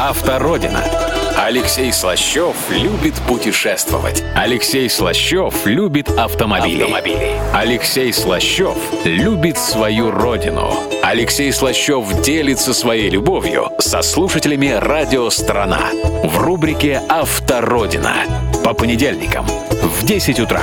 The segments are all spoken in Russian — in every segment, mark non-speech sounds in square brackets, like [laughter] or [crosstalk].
Автородина. Алексей Слащев любит путешествовать. Алексей Слащев любит автомобили. автомобили. Алексей Слащев любит свою родину. Алексей Слащев делится своей любовью со слушателями радио «Страна» в рубрике «Автородина» по понедельникам в 10 утра.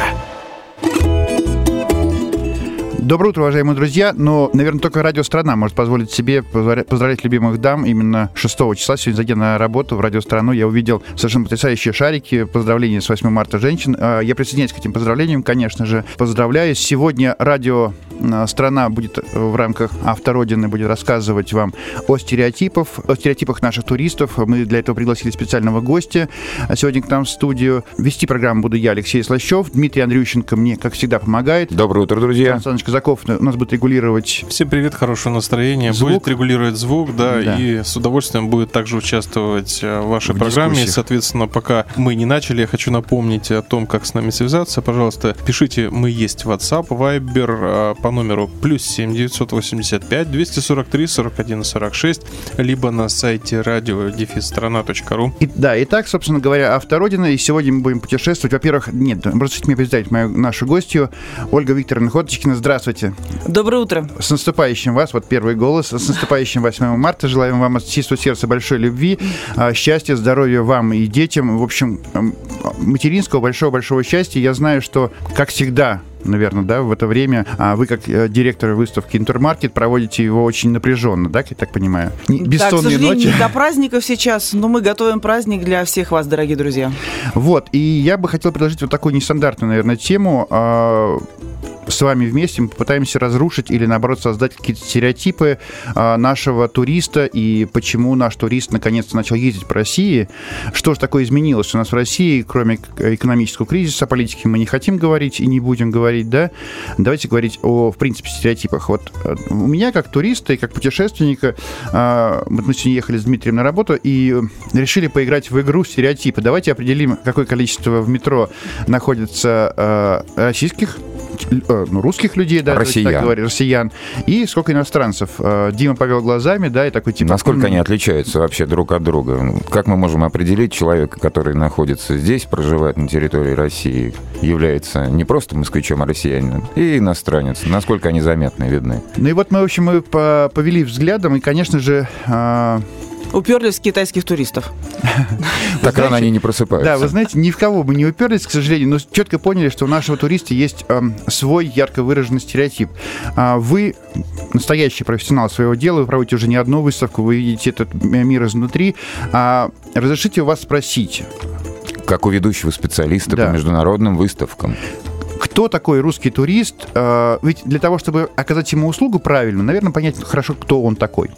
Доброе утро, уважаемые друзья. Но, наверное, только радио «Страна» может позволить себе поздравлять любимых дам. Именно 6 числа, сегодня зайдя на работу в радио «Страну», я увидел совершенно потрясающие шарики. Поздравления с 8 марта женщин. А, я присоединяюсь к этим поздравлениям, конечно же. Поздравляю. Сегодня радио а, «Страна» будет в рамках «Автородины» будет рассказывать вам о стереотипах, о стереотипах наших туристов. Мы для этого пригласили специального гостя сегодня к нам в студию. Вести программу буду я, Алексей Слащев. Дмитрий Андрющенко мне, как всегда, помогает. Доброе утро, друзья. Александр Казаков у нас будет регулировать... Всем привет, хорошего настроения. Звук. Будет регулировать звук, да, да, и с удовольствием будет также участвовать э, в вашей в программе. Дискуссиях. Соответственно, пока мы не начали, я хочу напомнить о том, как с нами связаться. Пожалуйста, пишите, мы есть WhatsApp, Viber э, по номеру плюс 7 985 243 41 46, либо на сайте радио страна.ру. И, да, итак, собственно говоря, автородина. И сегодня мы будем путешествовать. Во-первых, нет, разрешите мне представить мою, нашу гостью, Ольга Викторовна Ходочкина. Здравствуйте. Здравствуйте. Доброе утро. С наступающим вас, вот первый голос, с наступающим 8 марта. Желаем вам от чистого сердца большой любви, а, счастья, здоровья вам и детям. В общем, материнского большого-большого счастья. Я знаю, что, как всегда, наверное, да, в это время а вы, как э, директор выставки Интермаркет, проводите его очень напряженно, да, я так понимаю? Бессонные да, к ночи. не до праздников сейчас, но мы готовим праздник для всех вас, дорогие друзья. Вот, и я бы хотел предложить вот такую нестандартную, наверное, тему а, с вами вместе мы попытаемся разрушить или, наоборот, создать какие-то стереотипы а, нашего туриста и почему наш турист наконец-то начал ездить по России. Что же такое изменилось у нас в России, кроме экономического кризиса, о политике мы не хотим говорить и не будем говорить, да? Давайте говорить о, в принципе, стереотипах. Вот э, у меня, как туриста и как путешественника, а, мы сегодня ехали с Дмитрием на работу и решили поиграть в игру стереотипы. Давайте определим, какое количество в метро находится а, российских Ну, русских людей, да, россиян. так говорить, россиян, и сколько иностранцев. Э, Дима повел глазами, да, и такой типа... Насколько они отличаются вообще друг от друга? Как мы можем определить человека, который находится здесь, проживает на территории России, является не просто москвичом, а россиянином, и иностранец? Насколько они заметны, видны? Ну и вот мы, в общем, мы повели взглядом, и, конечно же, э, Уперлись в китайских туристов. [laughs] Так рано они не просыпаются. Да, вы знаете, ни в кого мы не уперлись, к сожалению, но четко поняли, что у нашего туриста есть эм, свой ярко выраженный стереотип. А вы настоящий профессионал своего дела, вы проводите уже не одну выставку, вы видите этот мир изнутри. А разрешите у вас спросить, как у ведущего специалиста да. по международным выставкам. Кто такой русский турист? А, ведь для того, чтобы оказать ему услугу правильно, наверное, понять хорошо, кто он такой.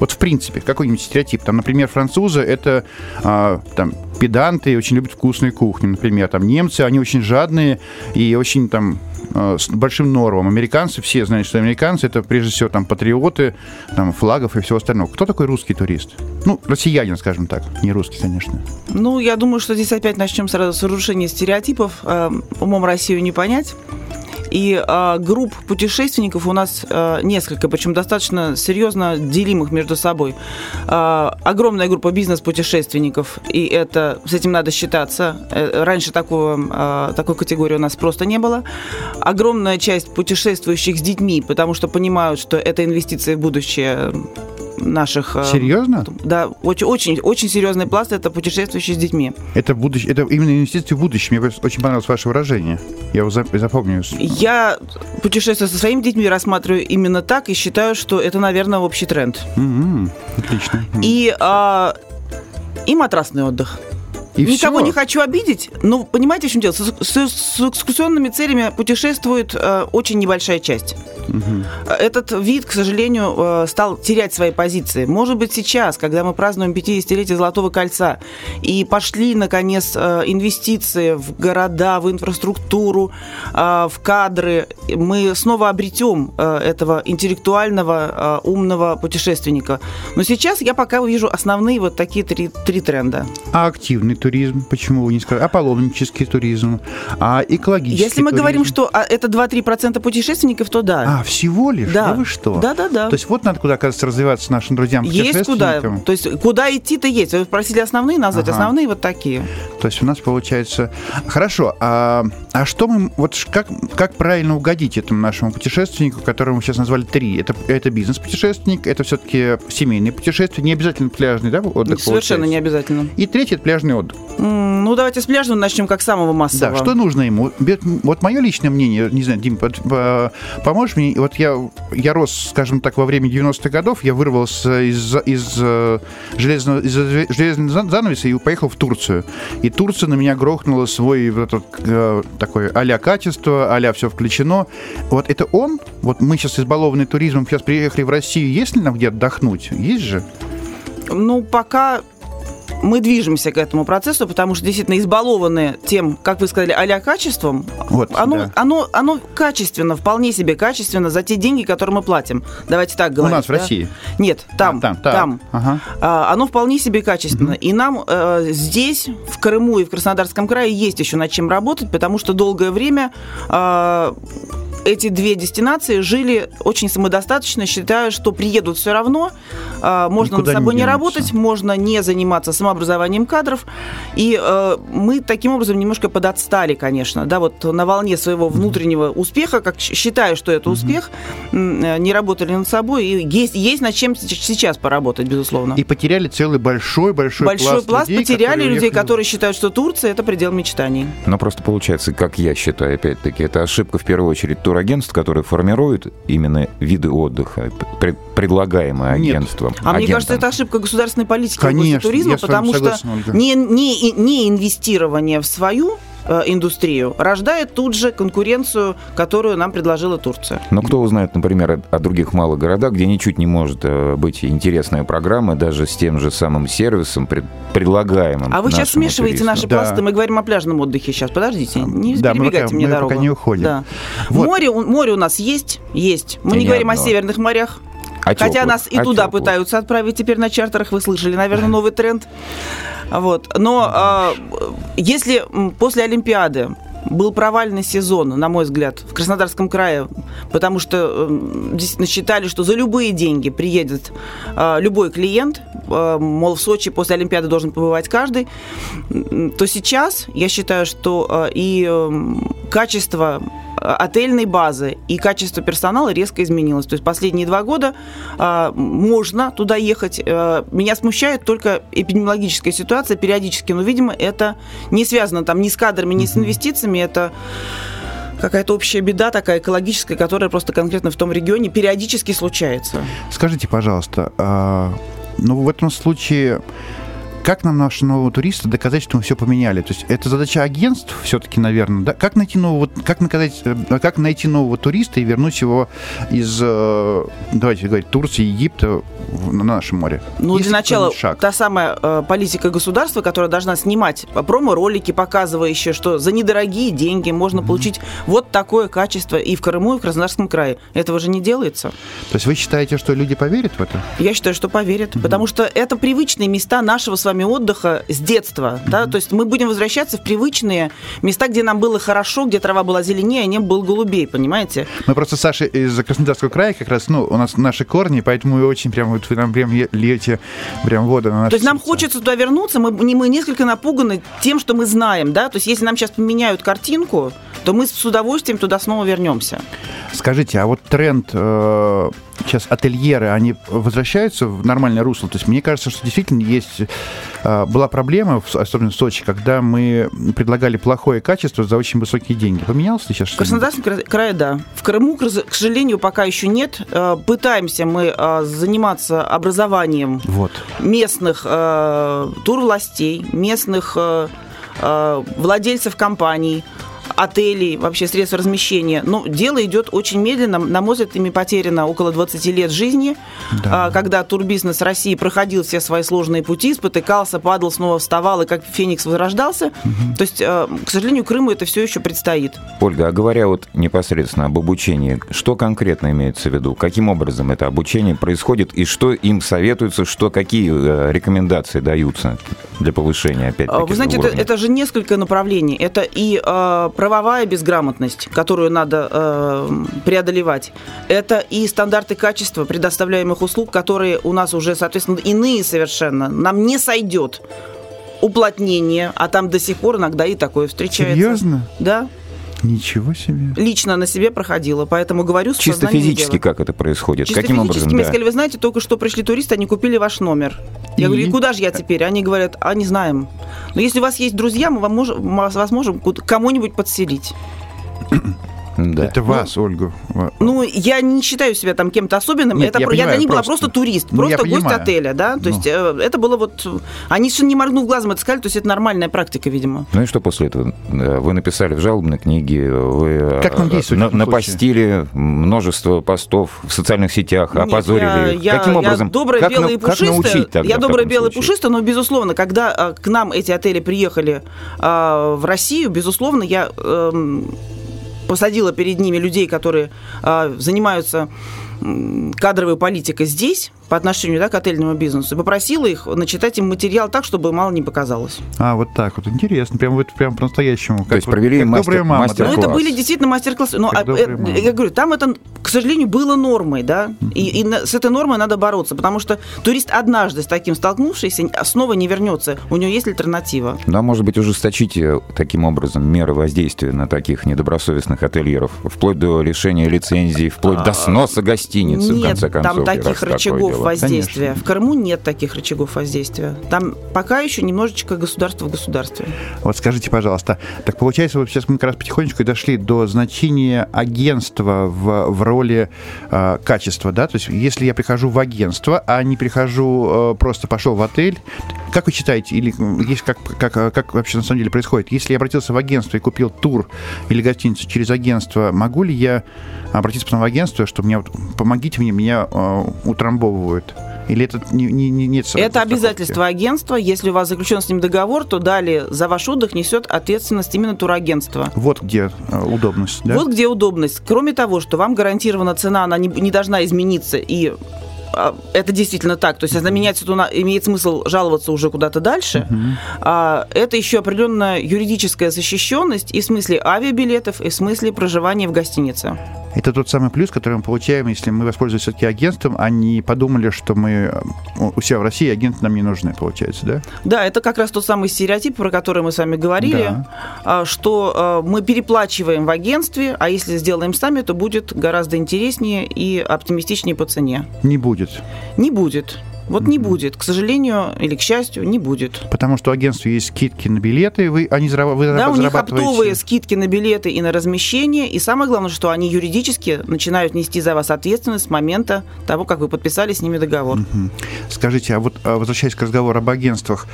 Вот в принципе, какой-нибудь стереотип. Там, например, французы — это а, там, педанты и очень любят вкусную кухню. Например, там немцы, они очень жадные и очень там а, с большим нормом. Американцы, все знают, что американцы это прежде всего там патриоты, там флагов и всего остального. Кто такой русский турист? Ну, россиянин, скажем так, не русский, конечно. Ну, я думаю, что здесь опять начнем сразу с разрушения стереотипов. Э, умом Россию не понять. И э, групп путешественников у нас э, несколько, причем достаточно серьезно делимых между собой. Э, огромная группа бизнес-путешественников, и это с этим надо считаться. Э, раньше такого, э, такой категории у нас просто не было. Огромная часть путешествующих с детьми, потому что понимают, что это инвестиции в будущее наших... Э, Серьезно? Да, очень, очень, очень серьезный пласт – это путешествующие с детьми. Это, будущее, это именно инвестиции в будущее. Мне очень понравилось ваше выражение. Я его запомню. Я путешествую со своими детьми, рассматриваю именно так и считаю, что это, наверное, общий тренд. Mm-hmm. Отлично. И, а, и матрасный отдых. И Никого все. не хочу обидеть, но понимаете, в чем дело? С, с, с экскурсионными целями путешествует э, очень небольшая часть. Угу. Этот вид, к сожалению, э, стал терять свои позиции. Может быть, сейчас, когда мы празднуем 50-летие Золотого кольца и пошли, наконец, э, инвестиции в города, в инфраструктуру, э, в кадры, мы снова обретем э, этого интеллектуального, э, умного путешественника. Но сейчас я пока вижу основные вот такие три, три тренда. А активный туризм, почему вы не сказали? А паломнический туризм, а экологический Если мы туризм? говорим, что а, это 2-3% путешественников, то да. А, всего лишь? Да. да вы что? Да, да, да. То есть вот надо куда, оказывается, развиваться нашим друзьям Есть куда. То есть куда идти-то есть. Вы спросили основные назвать, ага. основные вот такие. То есть у нас получается... Хорошо, а, а что мы... Вот как, как правильно угодить этому нашему путешественнику, которого мы сейчас назвали три? Это, это бизнес-путешественник, это все-таки семейный путешествие, не обязательно пляжный, да, отдых Совершенно получается. не обязательно. И третий – это пляжный отдых. Ну, давайте с пляжного начнем как самого массового. Да, что нужно ему? Вот мое личное мнение, не знаю, Дим, поможешь мне? Вот я, я рос, скажем так, во время 90-х годов, я вырвался из, из, э, железного, из железного занавеса и поехал в Турцию. И Турция на меня грохнула свой этот, э, такой а-ля качество, а-ля все включено. Вот это он? Вот мы сейчас избалованные туризмом, сейчас приехали в Россию, есть ли нам где отдохнуть? Есть же? Ну, пока мы движемся к этому процессу, потому что действительно избалованы тем, как вы сказали, а качеством, вот, оно, да. оно, оно качественно, вполне себе качественно за те деньги, которые мы платим. Давайте так говорить. У нас да? в России? Нет, там. А, там, там. там. Ага. А, оно вполне себе качественно. Угу. И нам э, здесь, в Крыму и в Краснодарском крае, есть еще над чем работать, потому что долгое время э, эти две дестинации жили очень самодостаточно, считая, что приедут все равно, а, можно Никуда над собой не, не работать, можно не заниматься самообразованием кадров, и э, мы таким образом немножко подотстали, конечно, да, вот на волне своего внутреннего успеха, как считаю, что это успех, э, не работали над собой, и есть, есть над чем сейчас поработать, безусловно. И потеряли целый большой-большой Большой пласт, пласт людей, потеряли людей, уехали... которые считают, что Турция – это предел мечтаний. Но просто получается, как я считаю, опять-таки, это ошибка в первую очередь турагентств, которые формируют именно виды отдыха, пред, предлагаемые Нет. агентством. А агентам. мне кажется, это ошибка государственной политики Конечно, туризма, потому согласен, что не, не, не инвестирование в свою индустрию рождает тут же конкуренцию, которую нам предложила Турция. Но кто узнает, например, о, других малых городах, где ничуть не может э, быть интересная программа, даже с тем же самым сервисом, пред, предлагаемым. А вы сейчас смешиваете туристу. наши да. пласты. Мы говорим о пляжном отдыхе сейчас. Подождите, не да, перебегайте пока, мне мы дорогу. Пока не уходим. Да. Вот. Море, море у нас есть, есть. Мы и не говорим одно. о северных морях. А Хотя нас и а туда теплых. пытаются отправить теперь на чартерах, вы слышали, наверное, новый тренд. Вот. Но э, если после Олимпиады был провальный сезон, на мой взгляд, в Краснодарском крае, потому что э, действительно считали, что за любые деньги приедет э, любой клиент, э, мол, в Сочи после Олимпиады должен побывать каждый, то сейчас я считаю, что э, и э, качество отельной базы и качество персонала резко изменилось. То есть последние два года э, можно туда ехать. Э, меня смущает только эпидемиологическая ситуация периодически, но, видимо, это не связано там ни с кадрами, ни с инвестициями, это какая-то общая беда такая экологическая, которая просто конкретно в том регионе периодически случается. Скажите, пожалуйста, а, ну в этом случае как нам наши новые туристы доказать, что мы все поменяли? То есть это задача агентств все-таки, наверное, да? Как найти нового, как наказать, э, как найти нового туриста и вернуть его из, э, давайте говорить, Турции, Египта на наше море? Ну, Есть для начала, шаг? та самая э, политика государства, которая должна снимать промо-ролики, показывающие, что за недорогие деньги можно mm-hmm. получить вот такое качество и в Крыму, и в Краснодарском крае. Этого же не делается. То есть вы считаете, что люди поверят в это? Я считаю, что поверят, mm-hmm. потому что это привычные места нашего с вами отдыха с детства. Да? То есть мы будем возвращаться в привычные места, где нам было хорошо, где трава была зеленее, а небо был голубей, понимаете? Мы просто с Сашей из Краснодарского края как раз, ну, у нас наши корни, поэтому мы очень прям, вот вы нам прям льете прям воду на наши То есть нам хочется туда вернуться, мы, мы несколько напуганы тем, что мы знаем, да? То есть если нам сейчас поменяют картинку, то мы с удовольствием туда снова вернемся. Скажите, а вот тренд э, сейчас ательеры, они возвращаются в нормальное русло? То есть мне кажется, что действительно есть э, была проблема, особенно в Сочи, когда мы предлагали плохое качество за очень высокие деньги. Поменялось ли сейчас что-то? Краснодарском крае, да. В Крыму, к сожалению, пока еще нет. Э, пытаемся мы э, заниматься образованием вот. местных э, турвластей, местных э, э, владельцев компаний, отелей, вообще средств размещения. Но дело идет очень медленно. На мой взгляд, ими потеряно около 20 лет жизни, да. А, когда турбизнес России проходил все свои сложные пути, спотыкался, падал, снова вставал, и как Феникс возрождался. Угу. То есть, а, к сожалению, Крыму это все еще предстоит. Ольга, а говоря вот непосредственно об обучении, что конкретно имеется в виду? Каким образом это обучение происходит и что им советуется, что какие э, рекомендации даются? для повышения, опять-таки, Вы знаете, это, это же несколько направлений. Это и правовая безграмотность, которую надо э, преодолевать. Это и стандарты качества предоставляемых услуг, которые у нас уже, соответственно, иные совершенно. Нам не сойдет уплотнение, а там до сих пор иногда и такое встречается. Серьезно? Да. Ничего себе. Лично на себе проходила, поэтому говорю, Чисто физически дела. как это происходит? Чисто Каким физически, образом? Мне сказали, вы знаете, только что пришли туристы, они купили ваш номер. Я и? говорю, и куда же я теперь? Они говорят, а не знаем. Но если у вас есть друзья, мы вам можем, вас можем кому-нибудь подселить. Да. Это вас, ну, Ольга. Ну, я не считаю себя там кем-то особенным. Нет, это я, я для них была просто турист, ну, просто гость понимаю. отеля, да. То ну. есть э, это было вот. Они что не моргнув глазом это сказали, то есть это нормальная практика, видимо. Ну и что после этого? Вы написали в жалобной книге, вы э, как нам на, напостили множество постов в социальных сетях, Нет, опозорили. Я, Каким я, образом? Я добрая, как, белая и пушистая. Тогда, я добрая, белая и пушистая, но, безусловно, когда к нам эти отели приехали в Россию, безусловно, я эм, посадила перед ними людей, которые э, занимаются кадровой политикой здесь, по отношению да, к отельному бизнесу, попросила их начитать им материал так, чтобы мало не показалось. А, вот так вот. Интересно. Прям вот прям по-настоящему. То есть провели как мастер, мама, мастер Ну, это были действительно мастер-классы. Но а, э, я говорю, там это, к сожалению, было нормой, да, и, и с этой нормой надо бороться, потому что турист однажды с таким столкнувшийся снова не вернется. У него есть альтернатива. Да, может быть, ужесточите таким образом меры воздействия на таких недобросовестных ательеров, вплоть до лишения лицензии, вплоть до а, сноса гостиницы, Нет, в конце концов. там таких рычагов воздействия. Конечно. В Крыму нет таких рычагов воздействия. Там пока еще немножечко государство в государстве. Вот скажите, пожалуйста, так получается, вот сейчас мы как раз потихонечку дошли до значения агентства в, в роли э, качества, да? То есть если я прихожу в агентство, а не прихожу, э, просто пошел в отель, как вы считаете, или есть как, как, как вообще на самом деле происходит? Если я обратился в агентство и купил тур или гостиницу через агентство, могу ли я обратиться потом в агентство, что мне помогите мне, меня э, утрамбовывают? Или это не, не, не нет Это обязательство агентства. Если у вас заключен с ним договор, то далее за ваш отдых несет ответственность именно турагентство. Вот где э, удобность, да? Вот где удобность. Кроме того, что вам гарантирована цена, она не, не должна измениться и а, это действительно так. То есть, если меняется, то имеет смысл жаловаться уже куда-то дальше. Uh-huh. Это еще определенная юридическая защищенность и в смысле авиабилетов, и в смысле проживания в гостинице. Это тот самый плюс, который мы получаем, если мы воспользуемся все-таки агентством, а не подумали, что мы э, у себя в России агенты нам не нужны, получается, да? Да, это как раз тот самый стереотип, про который мы с вами говорили, да. А, что э, мы переплачиваем в агентстве, а если сделаем сами, то будет гораздо интереснее и оптимистичнее по цене. Не будет. Не будет. Вот не будет, к сожалению или к счастью, не будет. Потому что у агентства есть скидки на билеты, вы, они вы Да, у них оптовые скидки на билеты и на размещение, и самое главное, что они юридически начинают нести за вас ответственность с момента того, как вы подписали с ними договор. Угу. Скажите, а вот а, возвращаясь к разговору об агентствах,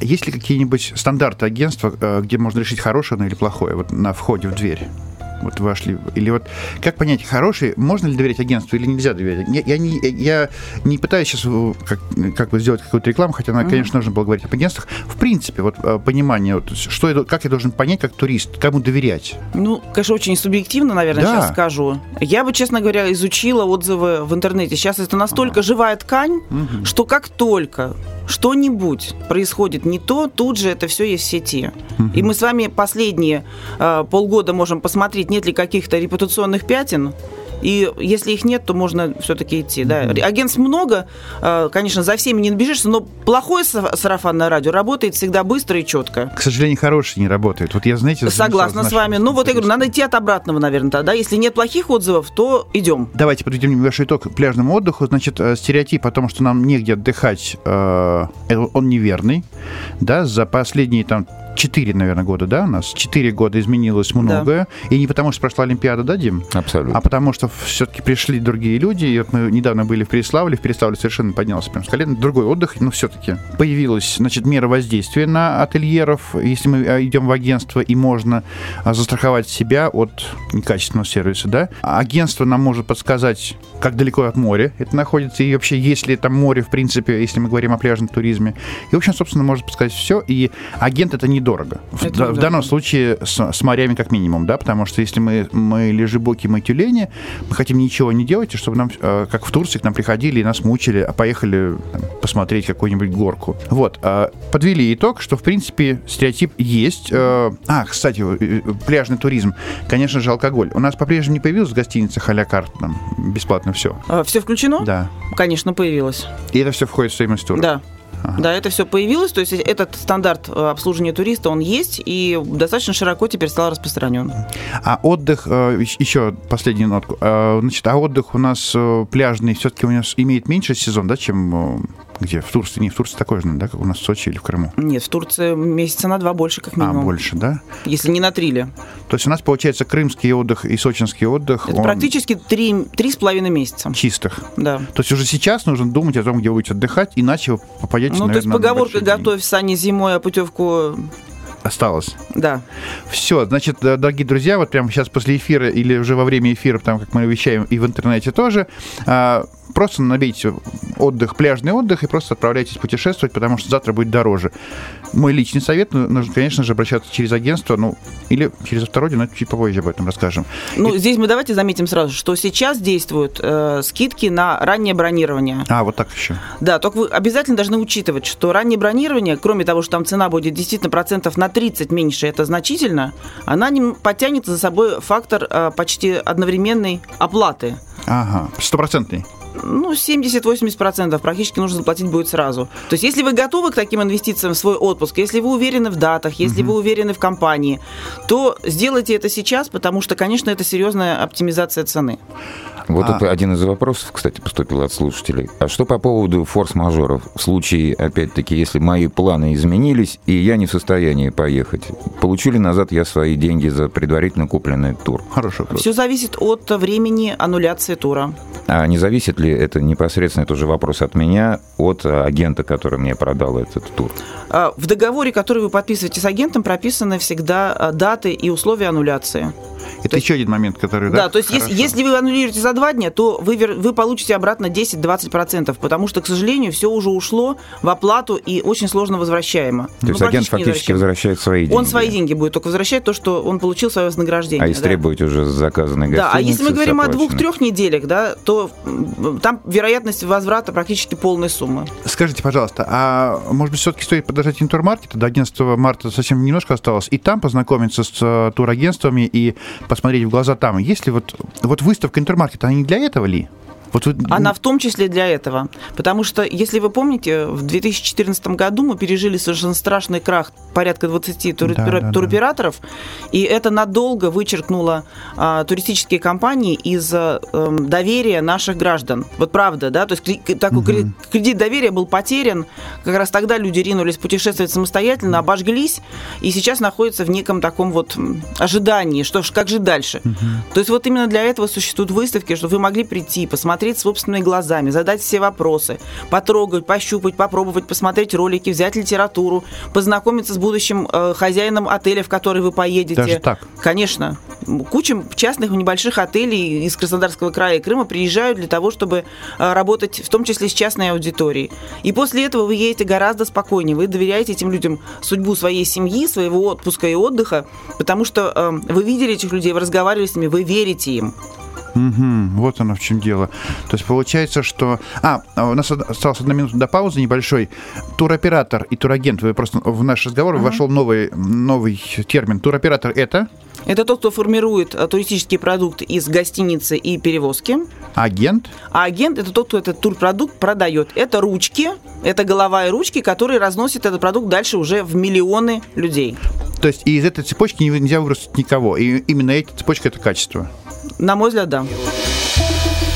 есть ли какие-нибудь стандарты агентства, э, где можно решить хорошее или плохое вот на входе в дверь? Вот вошли. Или вот как понять, хороший, можно ли доверять агентству или нельзя доверять? Я, я, не, я не пытаюсь сейчас э, как, как бы сделать какую-то рекламу, хотя, mm-hmm. конечно, нужно было говорить об агентствах. В принципе, вот э, понимание, вот, что я, как я должен понять, как турист, кому доверять? Ну, конечно, очень субъективно, наверное, да. сейчас скажу. Я бы, честно говоря, изучила отзывы в интернете. Сейчас это настолько ага. живая ткань, угу. что как только что-нибудь происходит не то, тут же это все есть в сети. Угу. И мы с вами последние э, полгода можем посмотреть, нет ли каких-то репутационных пятен и если их нет, то можно все-таки идти. Да. Агентств много, э, конечно, за всеми не набежишься, но плохое сарафанное радио работает всегда быстро и четко. К сожалению, хорошее не работает. Вот я, знаете... Согласна с вами. Ну вот я говорю, надо идти от обратного, наверное, тогда. Если нет плохих отзывов, то идем. Давайте подведем небольшой итог к пляжному отдыху. Значит, э, стереотип о том, что нам негде отдыхать, э, он неверный. Да, за последние там 4, наверное, года, да, у нас 4 года изменилось многое. Да. И не потому, что прошла Олимпиада, да, Дим? Абсолютно. А потому, что все-таки пришли другие люди. И вот мы недавно были в Переславле. В Переславле совершенно поднялся прям с колен. Другой отдых, но все-таки появилась, значит, мера воздействия на ательеров. Если мы а, идем в агентство, и можно а, застраховать себя от некачественного сервиса, да. Агентство нам может подсказать, как далеко от моря это находится, и вообще, есть ли там море, в принципе, если мы говорим о пляжном туризме. И, в общем, собственно, может подсказать все. И агент это не дорого. Это в, дорого. в данном случае с, с морями как минимум, да, потому что если мы, мы лежебоки, мы тюлени, мы хотим ничего не делать, чтобы нам, э, как в Турции, к нам приходили и нас мучили, а поехали там, посмотреть какую-нибудь горку. Вот. Э, подвели итог, что, в принципе, стереотип есть. Э, а, кстати, пляжный туризм. Конечно же, алкоголь. У нас по-прежнему не появилась в гостиницах а там бесплатно все. А, все включено? Да. Конечно, появилось. И это все входит в стоимость тура? Да. Ага. Да, это все появилось, то есть этот стандарт э, обслуживания туриста, он есть и достаточно широко теперь стал распространен. А отдых, э, еще последнюю нотку, э, значит, а отдых у нас пляжный все-таки у нас имеет меньше сезон, да, чем где? В Турции? Не, в Турции такой же, да, как у нас в Сочи или в Крыму? Нет, в Турции месяца на два больше, как минимум. А, больше, да? Если не на три ли. То есть у нас, получается, крымский отдых и сочинский отдых... Это он... практически три, три с половиной месяца. Чистых? Да. То есть уже сейчас нужно думать о том, где вы будете отдыхать, иначе вы попадете, Ну, наверное, то есть поговорка «готовь сани зимой, а путевку осталось. Да. Все, значит, дорогие друзья, вот прямо сейчас после эфира или уже во время эфира, потому как мы вещаем и в интернете тоже, а, просто набейте отдых, пляжный отдых и просто отправляйтесь путешествовать, потому что завтра будет дороже. Мой личный совет, ну, нужно, конечно же, обращаться через агентство, ну, или через автородие, но чуть попозже об этом расскажем. Ну, и... здесь мы давайте заметим сразу, что сейчас действуют э, скидки на раннее бронирование. А, вот так еще. Да, только вы обязательно должны учитывать, что раннее бронирование, кроме того, что там цена будет действительно процентов на 30 меньше, это значительно, она не потянет за собой фактор э, почти одновременной оплаты. Ага, стопроцентный ну, 70-80% практически нужно заплатить будет сразу. То есть, если вы готовы к таким инвестициям в свой отпуск, если вы уверены в датах, если угу. вы уверены в компании, то сделайте это сейчас, потому что, конечно, это серьезная оптимизация цены. Вот а... это один из вопросов, кстати, поступил от слушателей. А что по поводу форс-мажоров? В случае, опять-таки, если мои планы изменились, и я не в состоянии поехать, получу ли назад я свои деньги за предварительно купленный тур? Хорошо. вопрос. Все зависит от времени аннуляции тура. А не зависит ли это непосредственно, это уже вопрос от меня, от агента, который мне продал этот тур? А, в договоре, который вы подписываете с агентом, прописаны всегда а, даты и условия аннуляции. Это то еще есть, один момент, который... Да, да то есть если, если вы аннулируете за два дня, то вы, вы получите обратно 10-20%, потому что, к сожалению, все уже ушло в оплату и очень сложно возвращаемо. То ну, есть агент фактически возвращает свои деньги? Он свои деньги будет только возвращать, то, что он получил свое вознаграждение. А истребовать да? уже заказанной гостиницы Да, а если мы говорим о двух-трех неделях, да, то там вероятность возврата практически полной суммы. Скажите, пожалуйста, а может быть все-таки стоит подождать интермаркета? До 11 марта совсем немножко осталось, и там познакомиться с э, турагентствами и посмотреть в глаза там. Если вот, вот выставка интермаркета, не для этого ли? Вот вы... Она в том числе для этого. Потому что, если вы помните, в 2014 году мы пережили совершенно страшный крах порядка 20 тур... да, тур... да, туроператоров, да. и это надолго вычеркнуло а, туристические компании из а, доверия наших граждан. Вот правда, да? То есть такой угу. кредит доверия был потерян. Как раз тогда люди ринулись путешествовать самостоятельно, обожглись, и сейчас находятся в неком таком вот ожидании, что ж, как же дальше. Угу. То есть вот именно для этого существуют выставки, чтобы вы могли прийти, посмотреть посмотреть собственными глазами, задать все вопросы, потрогать, пощупать, попробовать, посмотреть ролики, взять литературу, познакомиться с будущим э, хозяином отеля, в который вы поедете. Даже так? Конечно. Куча частных небольших отелей из Краснодарского края и Крыма приезжают для того, чтобы э, работать в том числе с частной аудиторией. И после этого вы едете гораздо спокойнее. Вы доверяете этим людям судьбу своей семьи, своего отпуска и отдыха, потому что э, вы видели этих людей, вы разговаривали с ними, вы верите им. Угу, вот оно в чем дело. То есть получается, что... А, у нас осталась одна минута до паузы небольшой. Туроператор и турагент. Вы просто в наш разговор угу. вошел новый, новый термин. Туроператор это? Это тот, кто формирует э, туристический продукт из гостиницы и перевозки. Агент? А агент это тот, кто этот турпродукт продает. Это ручки, это голова и ручки, которые разносят этот продукт дальше уже в миллионы людей. То есть из этой цепочки нельзя вырастить никого. И именно эта цепочка это качество. На мой взгляд, да.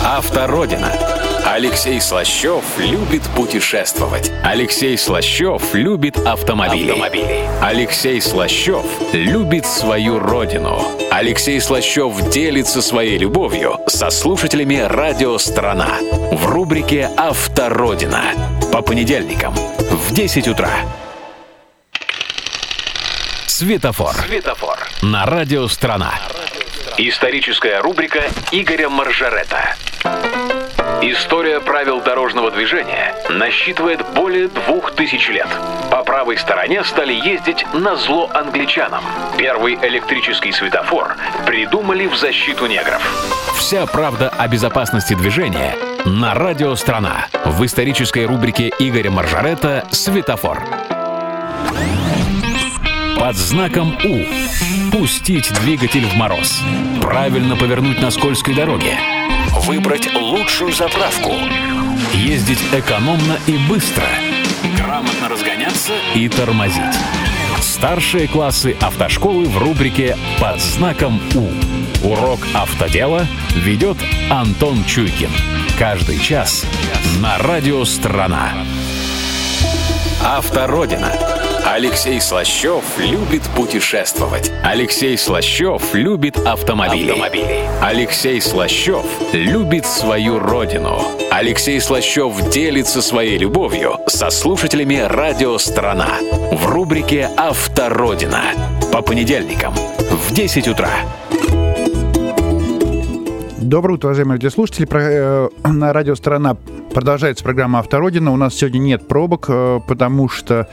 Автородина. Алексей Слащев любит путешествовать. Алексей Слащев любит автомобили. автомобили. Алексей Слащев любит свою родину. Алексей Слащев делится своей любовью со слушателями «Радио Страна» в рубрике «Автородина» по понедельникам в 10 утра. Светофор. Светофор. На радио «Страна». Историческая рубрика Игоря Маржарета. История правил дорожного движения насчитывает более двух тысяч лет. По правой стороне стали ездить на зло англичанам. Первый электрический светофор придумали в защиту негров. Вся правда о безопасности движения на радио «Страна» в исторической рубрике Игоря Маржарета «Светофор». Под знаком У. Пустить двигатель в мороз. Правильно повернуть на скользкой дороге. Выбрать лучшую заправку. Ездить экономно и быстро. Грамотно разгоняться и тормозить. Старшие классы автошколы в рубрике «Под знаком У». Урок автодела ведет Антон Чуйкин. Каждый час на радио «Страна». Автородина. Алексей Слащев любит путешествовать. Алексей Слащев любит автомобили. автомобили. Алексей Слащев любит свою родину. Алексей Слащев делится своей любовью со слушателями радио «Страна» в рубрике «Автородина» по понедельникам в 10 утра. Доброе утро, уважаемые радиослушатели. Про, э, [clears throat] на радио «Страна» продолжается программа «Автородина». У нас сегодня нет пробок, э, потому что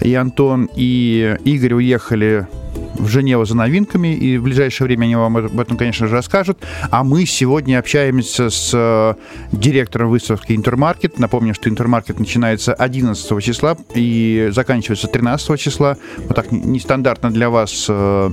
и Антон, и Игорь уехали в Женеву за новинками, и в ближайшее время они вам об этом, конечно же, расскажут. А мы сегодня общаемся с э, директором выставки «Интермаркет». Напомню, что «Интермаркет» начинается 11 числа и заканчивается 13 числа. Вот так нестандартно для вас э,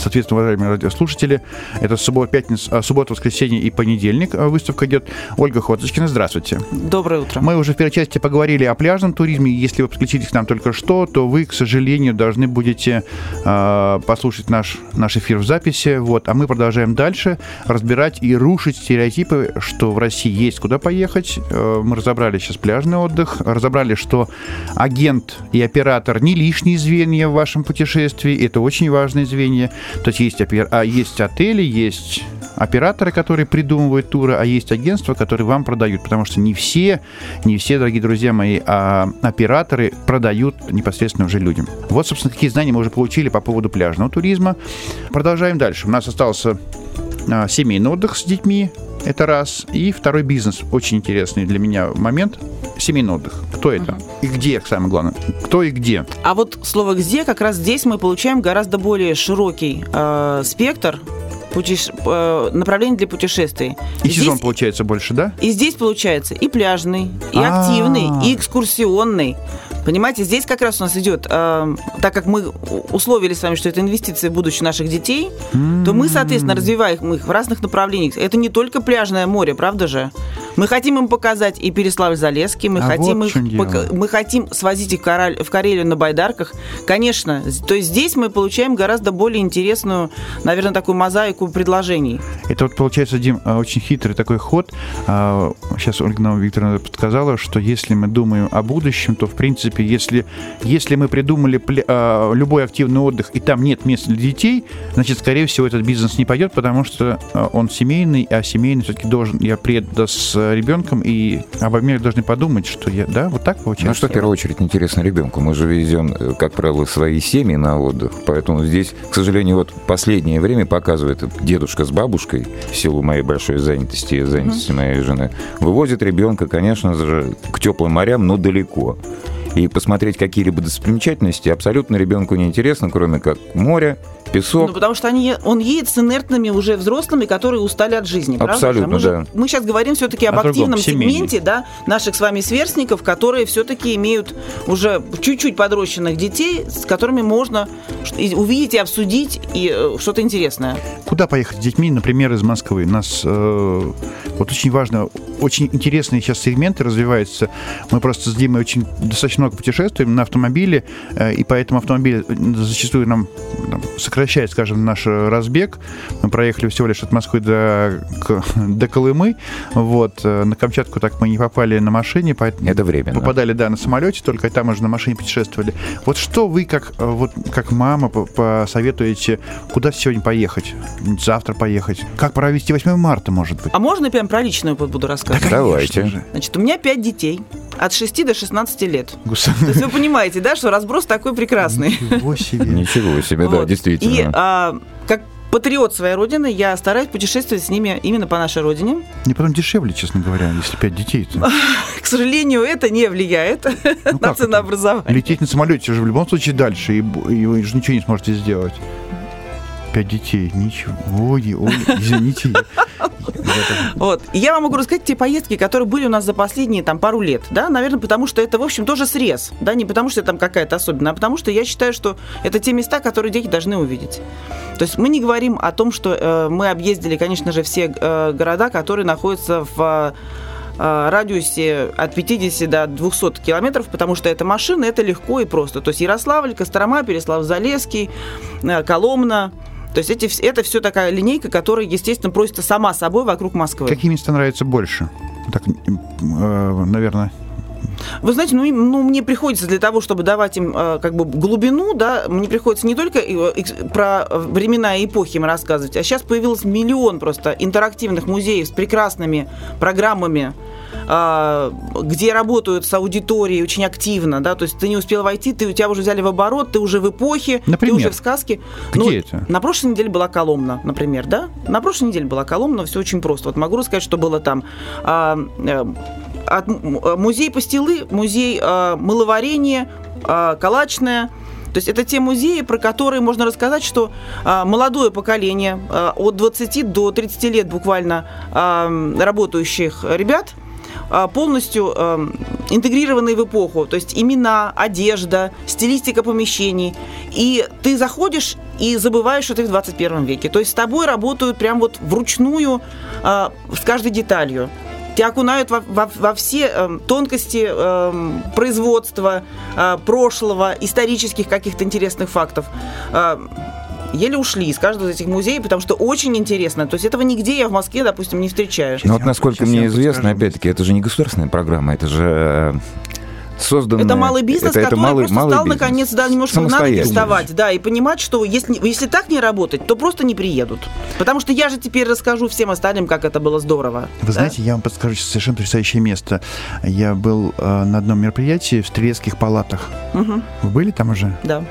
Соответственно, уважаемые радиослушатели, это суббота, пятница, суббота, воскресенье и понедельник а, выставка идет. Ольга Ходочкина, здравствуйте. Доброе утро. Мы уже в первой части поговорили о пляжном туризме. Если вы подключились к нам только что, то вы, к сожалению, должны будете э, послушать наш, наш эфир в записи. Вот. А мы продолжаем дальше разбирать и рушить стереотипы, что в России есть куда поехать. Э, мы разобрали сейчас пляжный отдых, разобрали, что агент и оператор не лишние звенья в вашем путешествии. Это очень важные звенья. То есть есть, а есть отели, есть операторы, которые придумывают туры, а есть агентства, которые вам продают, потому что не все, не все, дорогие друзья мои, а операторы продают непосредственно уже людям. Вот, собственно, какие знания мы уже получили по поводу пляжного туризма. Продолжаем дальше. У нас остался семейный отдых с детьми, это раз. И второй бизнес, очень интересный для меня момент, семейный отдых. Кто это? И где, самое главное? Кто и где? А вот слово «где» как раз здесь мы получаем гораздо более широкий э, спектр путеш... Э, направлений для путешествий. И, и сезон здесь... получается больше, да? И здесь получается и пляжный, и А-а-а. активный, и экскурсионный. Понимаете, здесь как раз у нас идет, э, так как мы условили с вами, что это инвестиции в будущее наших детей, mm-hmm. то мы, соответственно, развиваем их в разных направлениях. Это не только пляжное море, правда же? Мы хотим им показать и Переславль-Залесский, мы, а хотим вот их, пока, мы хотим свозить их в Карелию на байдарках. Конечно, то есть здесь мы получаем гораздо более интересную, наверное, такую мозаику предложений. Это вот получается, Дим, а, очень хитрый такой ход. Сейчас а, Ольга Викторовна подсказала, что если мы думаем о будущем, то, в принципе, если, если мы придумали а, любой активный отдых, и там нет места для детей, значит, скорее всего, этот бизнес не пойдет, потому что он семейный, а семейный все-таки должен, я приеду с ребенком, и обо мне должны подумать, что я, да, вот так получается. Ну что в первую очередь интересно ребенку? Мы же везем, э, как правило, свои семьи на отдых, поэтому здесь, к сожалению, вот последнее время показывает дедушка с бабушкой, в силу моей большой занятости и занятости mm-hmm. моей жены, вывозит ребенка, конечно же, к теплым морям, но далеко и посмотреть какие-либо достопримечательности абсолютно ребенку не интересно, кроме как море, песок. Ну, потому что они, он едет с инертными уже взрослыми, которые устали от жизни. Абсолютно, мы, да. Же, мы сейчас говорим все-таки об активном сегменте да, наших с вами сверстников, которые все-таки имеют уже чуть-чуть подрощенных детей, с которыми можно увидеть и обсудить и э, что-то интересное. Куда поехать с детьми, например, из Москвы? Нас э, вот очень важно, очень интересные сейчас сегменты развиваются. Мы просто с Димой очень достаточно много путешествуем на автомобиле, э, и поэтому автомобиль зачастую нам там, сокращает, скажем, наш разбег. Мы проехали всего лишь от Москвы до, [laughs] до Колымы. Вот. Э, на Камчатку так мы не попали на машине, поэтому Это временно. попадали, да, на самолете, только там уже на машине путешествовали. Вот что вы, как, э, вот, как мама, посоветуете, куда сегодня поехать? Завтра поехать? Как провести 8 марта, может быть? А можно прям про опыт буду рассказывать? Да, Давайте. Значит, у меня 5 детей от 6 до 16 лет. То есть вы понимаете, да, что разброс такой прекрасный. Ничего себе. Ничего себе, да, действительно. И а, как патриот своей родины, я стараюсь путешествовать с ними именно по нашей родине. Не потом дешевле, честно говоря, если пять детей. -то. К сожалению, это не влияет ну, на ценообразование. Лететь на самолете уже в любом случае дальше, и, и вы же ничего не сможете сделать. Пять детей, ничего. Ой, ой, извините. Вот. Я вам могу рассказать те поездки, которые были у нас за последние там пару лет, да, наверное, потому что это, в общем, тоже срез, да, не потому что там какая-то особенная, а потому что я считаю, что это те места, которые дети должны увидеть. То есть мы не говорим о том, что э, мы объездили, конечно же, все э, города, которые находятся в э, радиусе от 50 до 200 километров, потому что это машина, это легко и просто. То есть Ярославль, Кострома, Переслав-Залесский, э, Коломна, то есть эти, это все такая линейка, которая, естественно, просится сама собой вокруг Москвы. Какие места нравятся больше? Так, э, наверное, вы знаете, ну, ну, мне приходится для того, чтобы давать им э, как бы глубину, да, мне приходится не только э, про времена и эпохи им рассказывать, а сейчас появился миллион просто интерактивных музеев с прекрасными программами, э, где работают с аудиторией очень активно, да, то есть ты не успел войти, ты, у тебя уже взяли в оборот, ты уже в эпохе, например? ты уже в сказке. Где ну, это? На прошлой неделе была Коломна, например, да? На прошлой неделе была Коломна, все очень просто. Вот могу рассказать, что было там. Э, музей пастилы, музей э, мыловарения, э, калачная. То есть это те музеи, про которые можно рассказать, что молодое поколение, от 20 до 30 лет буквально работающих ребят, полностью э, интегрированные в эпоху, то есть имена, одежда, стилистика помещений. И ты заходишь и забываешь, что ты в 21 веке. То есть с тобой работают прям вот вручную э, с каждой деталью тебя окунают во, во, во все э, тонкости э, производства, э, прошлого, исторических каких-то интересных фактов. Э, еле ушли из каждого из этих музеев, потому что очень интересно. То есть этого нигде я в Москве, допустим, не встречаю. Ну вот насколько мне известно, опять-таки, это же не государственная программа, это же э, созданное... Это малый бизнес, это, который это малый, просто малый стал, бизнес. наконец, да, немножко надо переставать, да, и понимать, что если, если так не работать, то просто не приедут. Потому что я же теперь расскажу всем остальным, как это было здорово. Вы да? знаете, я вам подскажу совершенно потрясающее место. Я был э, на одном мероприятии в Стрелецких палатах. Угу. Вы были там уже? Да.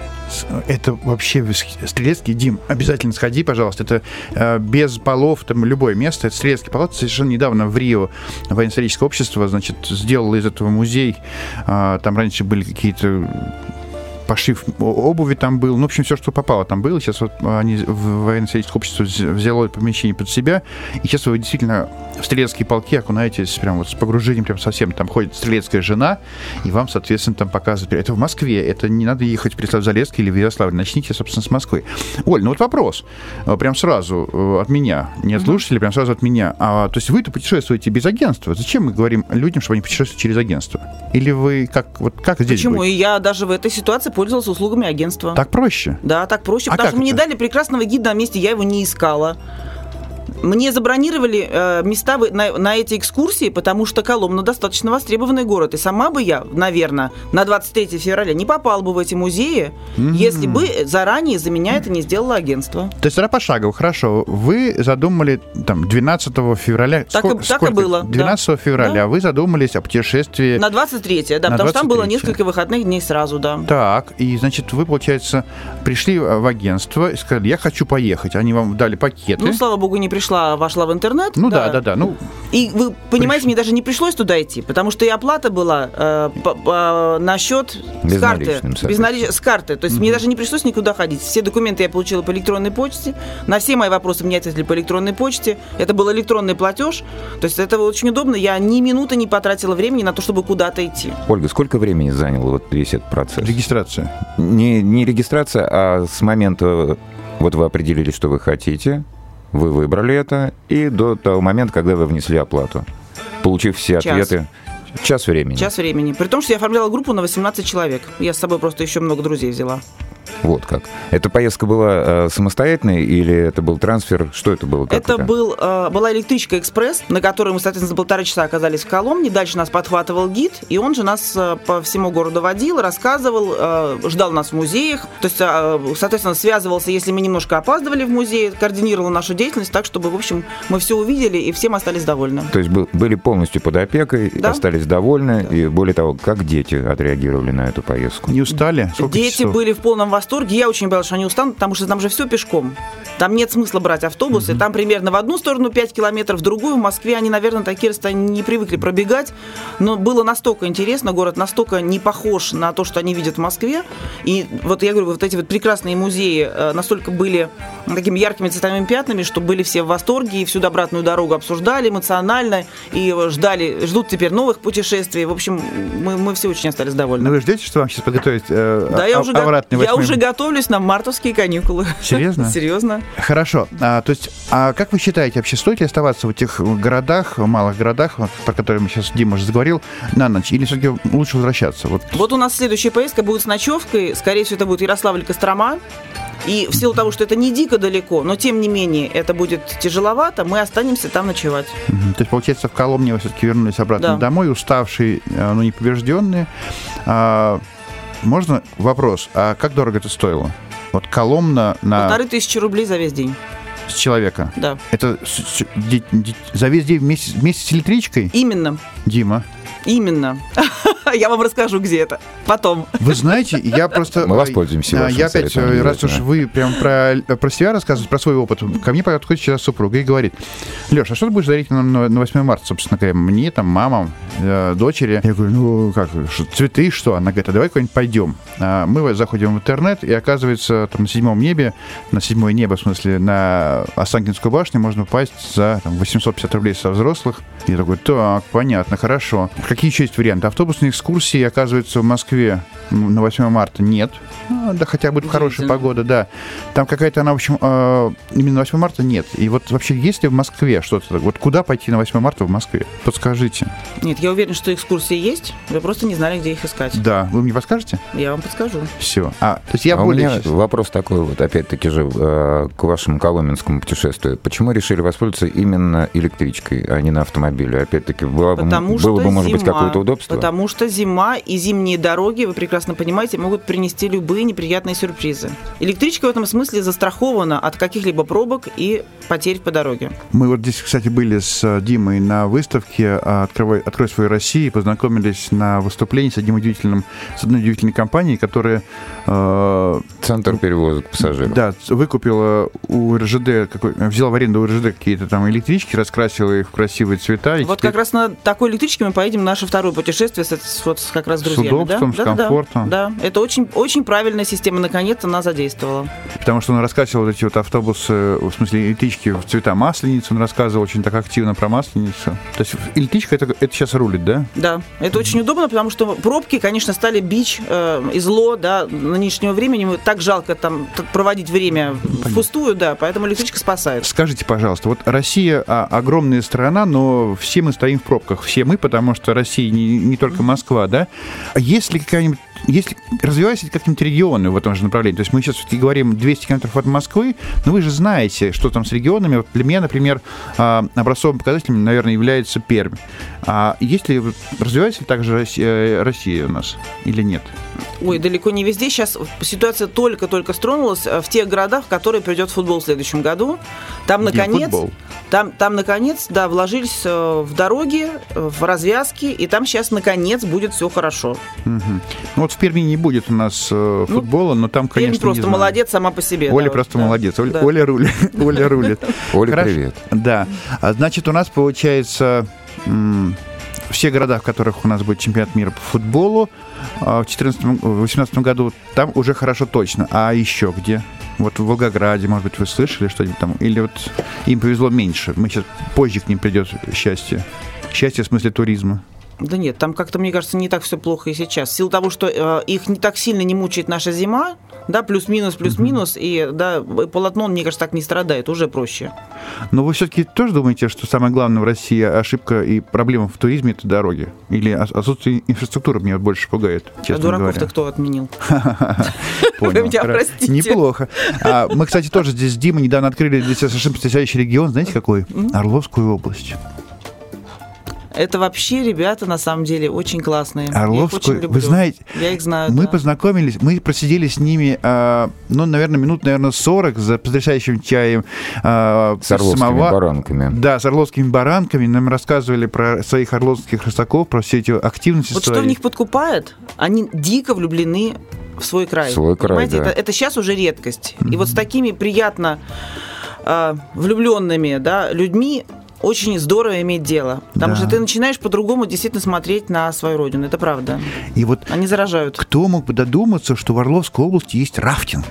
Это вообще Стрелецкий, Дим, обязательно сходи, пожалуйста. Это э, без полов, там любое место. Это Стрелецкий палат. Совершенно недавно в Рио военно-историческое общество, значит, сделало из этого музей. Э, там раньше были какие-то пошив обуви там был, ну, в общем, все, что попало там было. Сейчас вот они в военно-историческое общество взяло помещение под себя, и сейчас вы действительно в стрелецкие полки окунаетесь прям вот с погружением прям совсем. Там ходит стрелецкая жена, и вам, соответственно, там показывают. Это в Москве, это не надо ехать в Преслав-Залесский или в Ярославль. Начните, собственно, с Москвы. Оль, ну вот вопрос. Э, прям сразу э, от меня. Не от слушателей, прям сразу от меня. А, то есть вы-то путешествуете без агентства. Зачем мы говорим людям, что они путешествуют через агентство? Или вы как, вот как здесь Почему? Быть? И я даже в этой ситуации пользовался услугами агентства. Так проще? Да, так проще, а потому что мне дали прекрасного гида на месте, я его не искала. Мне забронировали э, места на, на эти экскурсии, потому что Коломна достаточно востребованный город. И сама бы я, наверное, на 23 февраля не попала бы в эти музеи, mm-hmm. если бы заранее за меня это не сделало агентство. То есть, пошагово, хорошо. Вы задумали там 12 февраля. Так, сколько, так и было. 12 да. февраля да. вы задумались о путешествии. На 23 да, на потому 23 что там было несколько выходных дней сразу, да. Так, и значит, вы, получается, пришли в агентство и сказали, я хочу поехать. Они вам дали пакеты. Ну, слава богу, не пришла пришла, вошла в интернет. Ну да, да, да. да ну, и вы понимаете, Приш... мне даже не пришлось туда идти, потому что и оплата была э, по, по, на счет с карты. Без налич... С карты. То есть угу. мне даже не пришлось никуда ходить. Все документы я получила по электронной почте. На все мои вопросы мне ответили по электронной почте. Это был электронный платеж. То есть это очень удобно. Я ни минуты не потратила времени на то, чтобы куда-то идти. Ольга, сколько времени занял вот весь этот процесс? Регистрация. Не, не регистрация, а с момента вот вы определили, что вы хотите, вы выбрали это, и до того момента, когда вы внесли оплату, получив все Час. ответы. Час времени. Час времени. При том, что я оформляла группу на 18 человек. Я с собой просто еще много друзей взяла. Вот как. Эта поездка была э, самостоятельной или это был трансфер? Что это было? Как это, это? Был, э, была электричка «Экспресс», на которой мы, соответственно, за полтора часа оказались в Коломне. Дальше нас подхватывал гид, и он же нас э, по всему городу водил, рассказывал, э, ждал нас в музеях. То есть, э, соответственно, связывался, если мы немножко опаздывали в музей, координировал нашу деятельность так, чтобы, в общем, мы все увидели и всем остались довольны. То есть были полностью под опекой, да? остались довольны, да. и более того, как дети отреагировали на эту поездку? Не устали? Сколько Дети часов? были в полном восторге восторге. Я очень боялась, что они устанут, потому что там же все пешком. Там нет смысла брать автобусы. Mm-hmm. Там примерно в одну сторону 5 километров, в другую. В Москве они, наверное, такие расстояния не привыкли пробегать. Но было настолько интересно, город настолько не похож на то, что они видят в Москве. И вот я говорю, вот эти вот прекрасные музеи э, настолько были такими яркими цветовыми пятнами, что были все в восторге и всю обратную дорогу обсуждали эмоционально и ждали, ждут теперь новых путешествий. В общем, мы, мы все очень остались довольны. Ну вы ждете, что вам сейчас подготовить э, да, я уже, я уже готовлюсь на мартовские каникулы. Серьезно? [laughs] Серьезно. Хорошо. А, то есть, а как вы считаете, вообще стоит ли оставаться в этих городах, малых городах, про которые мы сейчас Дима уже заговорил, на ночь? Или все-таки лучше возвращаться? Вот. вот у нас следующая поездка будет с ночевкой. Скорее всего, это будет Ярославль-Кострома. И в силу того, что это не дико далеко, но тем не менее это будет тяжеловато, мы останемся там ночевать. Угу. То есть, получается, в Коломне вы все-таки вернулись обратно да. домой, уставшие, э, но не побежденные. А, можно вопрос, а как дорого это стоило? Вот Коломна на... Полторы тысячи рублей за весь день. С человека? Да. Это за весь день вместе, вместе с электричкой? Именно. Дима? Именно. [laughs] Я вам расскажу, где это. Потом. Вы знаете, я просто... Мы воспользуемся Я опять, раз уж вы прям про, про себя рассказываете, про свой опыт, ко мне подходит сейчас супруга и говорит, Леша, а что ты будешь дарить на, на 8 марта, собственно говоря, мне, там, мамам, э, дочери? Я говорю, ну, как, цветы, что? Она говорит, а давай куда-нибудь пойдем. А мы заходим в интернет, и оказывается, там, на седьмом небе, на седьмое небо, в смысле, на Останкинскую башню можно упасть за там, 850 рублей со взрослых. Я такой, так, понятно, хорошо. Какие еще есть варианты? Автобусные экскурсии, оказывается, в Москве на 8 марта нет. Ну, да, хотя будет хорошая погода, да. Там какая-то она, в общем, э, именно 8 марта нет. И вот вообще есть ли в Москве что-то? Вот куда пойти на 8 марта в Москве? Подскажите. Нет, я уверен, что экскурсии есть. Вы просто не знали, где их искать. Да. Вы мне подскажете? Я вам подскажу. Все. А, то есть я а более... У меня вопрос такой вот, опять-таки же, э, к вашему коломенскому путешествию. Почему решили воспользоваться именно электричкой, а не на автомобиле? Опять-таки, было, потому бы, было бы, может быть, какое-то удобство? Потому что зима и зимние дороги, вы прекрасно понимаете, могут принести любые неприятные сюрпризы. Электричка в этом смысле застрахована от каких-либо пробок и потерь по дороге. Мы вот здесь, кстати, были с Димой на выставке «Открой, Открой свою Россию» и познакомились на выступлении с одним удивительным, с одной удивительной компанией, которая... Э, Центр перевозок пассажиров. Да, выкупила у РЖД, какой, взяла в аренду у РЖД какие-то там электрички, раскрасила их в красивые цвета. Вот теперь... как раз на такой электричке мы поедем в наше второе путешествие с, с, вот, как раз с друзьями. С удобством, да? с комфортом. Да, да, это очень, очень правильная система, наконец-то она задействовала. Потому что он рассказывал вот эти вот автобусы, в смысле электрички в цвета масленицы, он рассказывал очень так активно про масленицу. То есть электричка это, это сейчас рулит, да? Да, это очень удобно, потому что пробки, конечно, стали бич э, и зло, да, нынешнего времени. Так жалко там проводить время Понятно. впустую, да, поэтому электричка спасает. Скажите, пожалуйста, вот Россия а, огромная страна, но все мы стоим в пробках, все мы, потому что Россия не, не только Москва, да? А есть ли какая-нибудь если развиваются как-нибудь регионы в этом же направлении, то есть мы сейчас все-таки говорим 200 километров от Москвы, но вы же знаете, что там с регионами. Вот для меня, например, а, образцовым показателем, наверное, является Пермь. А есть ли, развивается ли также э, Россия у нас или нет? Ой, далеко не везде. Сейчас ситуация только-только стронулась э, в тех городах, в которые придет футбол в следующем году. Там, наконец... Там, там, наконец, да, вложились э, в дороги, в развязки, и там сейчас, наконец, будет все хорошо. Угу. Ну вот в Перми не будет у нас э, ну, футбола, ну, но там, конечно, Пермь просто молодец сама по себе. Оля да, просто да, молодец. Оля, да. Оля рулит. [laughs] Оля рулит. [laughs] Оля, привет. Да. А, значит, у нас получается все города, в которых у нас будет чемпионат мира по футболу в 2018 году, там уже хорошо точно. А еще где? Вот в Волгограде, может быть, вы слышали что-нибудь там? Или вот им повезло меньше? Мы сейчас позже к ним придет счастье. Счастье в смысле туризма. Да нет, там как-то, мне кажется, не так все плохо и сейчас. В силу того, что э, их не так сильно не мучает наша зима, да, плюс-минус, плюс-минус, угу. и да, полотно, мне кажется, так не страдает, уже проще. Но вы все-таки тоже думаете, что самое главное в России ошибка и проблема в туризме это дороги? Или отсутствие инфраструктуры меня больше пугает, честно а дураков-то кто отменил? [laughs] [laughs] Вы меня простите. Неплохо. А, мы, кстати, тоже здесь с Димой недавно открыли для себя совершенно потрясающий регион. Знаете какой? Орловскую область. Это вообще ребята, на самом деле, очень классные. Орловскую, вы знаете, я их знаю. Мы да. познакомились, мы просидели с ними, э, ну, наверное, минут, наверное, 40 за потрясающим чаем. Э, с орловскими самого... баранками. Да, с орловскими баранками. Нам рассказывали про своих орловских рысаков, про все эти активности Вот свои. что в них подкупает? Они дико влюблены в свой край. Свой край, Понимаете, да. это, это сейчас уже редкость. И вот с такими приятно э, влюбленными да, людьми очень здорово иметь дело. Потому да. что ты начинаешь по-другому действительно смотреть на свою родину. Это правда. И вот Они заражают. Кто мог бы додуматься, что в Орловской области есть рафтинг?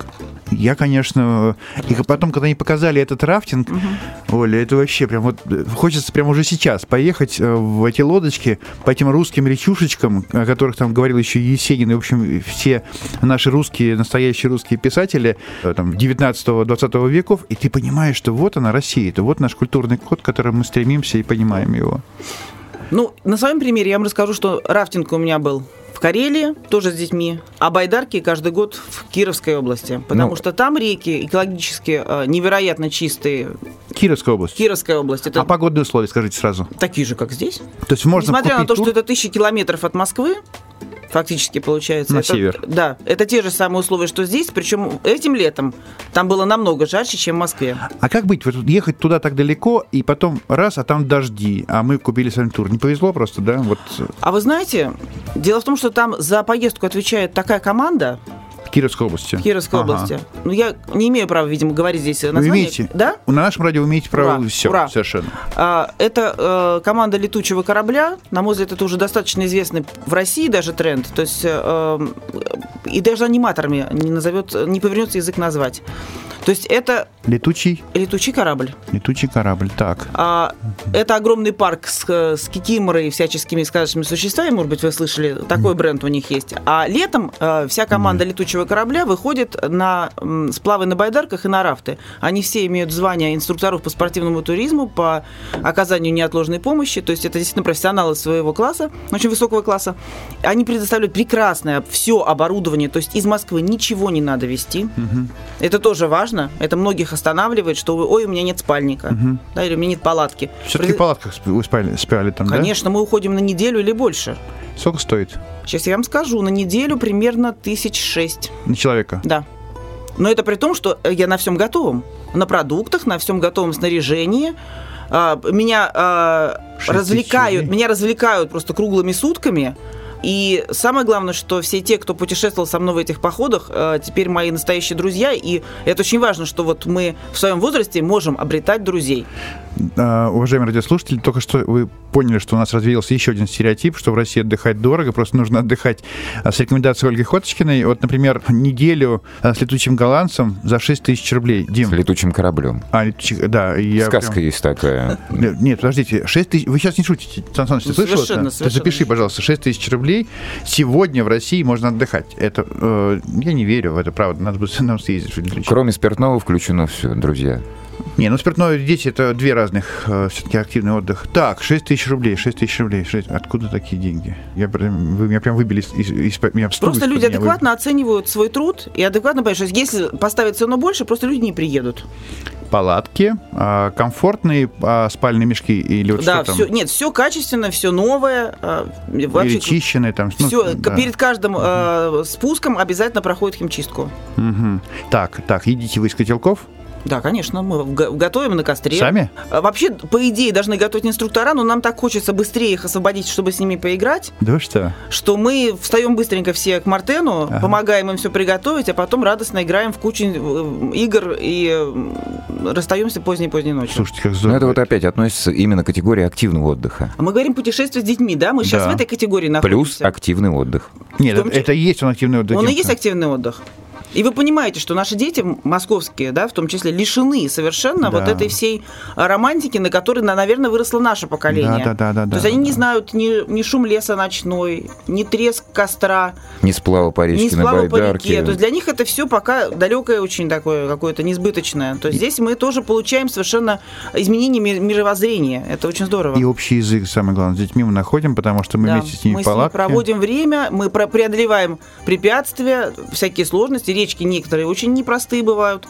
Я, конечно, и потом, когда они показали этот рафтинг, угу. Оля, это вообще прям вот хочется прямо уже сейчас поехать э, в эти лодочки по этим русским речушечкам, о которых там говорил еще Есенин, и, в общем, все наши русские, настоящие русские писатели э, там 19-20 веков, и ты понимаешь, что вот она, Россия, это вот наш культурный код, к которому мы стремимся и понимаем его. Ну, на своем примере я вам расскажу, что рафтинг у меня был в Карелии, тоже с детьми, а байдарки каждый год в Кировской области, потому ну, что там реки экологически э, невероятно чистые. Кировская область? Кировская область. Это... А погодные условия, скажите сразу? Такие же, как здесь. То есть можно Несмотря на то, тур... что это тысячи километров от Москвы, фактически получается. На это, север. Да, это те же самые условия, что здесь, причем этим летом там было намного жарче, чем в Москве. А как быть? Вот ехать туда так далеко, и потом раз, а там дожди, а мы купили сами тур. Не повезло просто, да? Вот. А вы знаете, дело в том, что там за поездку отвечает такая команда, Кировской области. Кировской ага. области. Ну, я не имею права, видимо, говорить здесь название. Вы имеете? Да? На нашем радио вы имеете право ура, все, ура. совершенно. А, это э, команда летучего корабля. На мой взгляд, это уже достаточно известный в России даже тренд. То есть э, и даже аниматорами не назовет, не повернется язык назвать. То есть это... Летучий? Летучий корабль. Летучий корабль, так. А, это огромный парк с, с кикиморой и всяческими сказочными существами, может быть, вы слышали, такой бренд у них есть. А летом э, вся команда летучего корабля выходит на сплавы на байдарках и на рафты. Они все имеют звание инструкторов по спортивному туризму, по оказанию неотложной помощи, то есть это действительно профессионалы своего класса, очень высокого класса. Они предоставляют прекрасное все оборудование, то есть из Москвы ничего не надо вести. Угу. Это тоже важно. Это многих останавливает, что ой, у меня нет спальника, угу. да, или у меня нет палатки. Все-таки При... в палатках вы спали, спали там, Конечно, да? мы уходим на неделю или больше. Сколько стоит? Сейчас я вам скажу. На неделю примерно тысяч шесть. На человека? Да. Но это при том, что я на всем готовом. На продуктах, на всем готовом снаряжении. А, меня а, развлекают, меня развлекают просто круглыми сутками. И самое главное, что все те, кто путешествовал со мной в этих походах, э, теперь мои настоящие друзья. И это очень важно, что вот мы в своем возрасте можем обретать друзей. Uh, уважаемые радиослушатели, только что вы поняли, что у нас развеялся еще один стереотип, что в России отдыхать дорого, просто нужно отдыхать а, с рекомендацией Ольги Хоточкиной. Вот, например, неделю а, с летучим голландцем за 6 тысяч рублей. Дим. С летучим кораблем. А, летучий, да. Я Сказка прям... есть такая. Нет, подождите, 6 тысяч... Вы сейчас не шутите, Сан Саныч, ты слышал совершенно, это? Совершенно. Ты запиши, пожалуйста, 6 тысяч рублей. Сегодня в России можно отдыхать. Это... Э, я не верю в это, правда. Надо бы [laughs] нам съездить. Кроме спиртного включено все, друзья. Не, ну спиртное дети это две разных э, все-таки активный отдых. Так, 6 тысяч рублей, 6 тысяч рублей. 6... Откуда такие деньги? Я, вы меня прям выбили из, из, из меня Просто люди адекватно вы... оценивают свой труд и адекватно понимают, что если поставить цену больше, просто люди не приедут палатки, а, комфортные а, спальные мешки или вот да, что все, там? нет, все качественно, все новое, а, вообще, или чищенные там. Все, ну, да. перед каждым э, спуском обязательно проходит химчистку. Угу. Так, так, едите вы из котелков? Да, конечно, мы готовим на костре. Сами? А, вообще, по идее, должны готовить инструктора, но нам так хочется быстрее их освободить, чтобы с ними поиграть. Да что? Что мы встаем быстренько все к Мартену, ага. помогаем им все приготовить, а потом радостно играем в кучу э, игр и расстаемся поздней-поздней ночью. Слушайте, как здорово. Но это вот опять относится именно к категории активного отдыха. А мы говорим путешествие с детьми, да? Мы сейчас да. в этой категории находимся. Плюс активный отдых. Нет, том, это и есть он активный отдых. Он и есть активный отдых. И вы понимаете, что наши дети московские, да, в том числе, лишены совершенно да. вот этой всей романтики, на которой, наверное, выросло наше поколение. Да, да, да, да, То есть да, они да. не знают ни, ни шум леса ночной, ни треск костра. Ни сплава по речке ни сплава на байдарке. по реке. То есть для них это все пока далекое очень такое, какое-то несбыточное. То есть здесь мы тоже получаем совершенно изменение мировоззрения. Это очень здорово. И общий язык, самое главное, с детьми мы находим, потому что мы да, вместе с ними мы в палатке. Мы проводим время, мы преодолеваем препятствия, всякие сложности. Речки некоторые очень непростые бывают.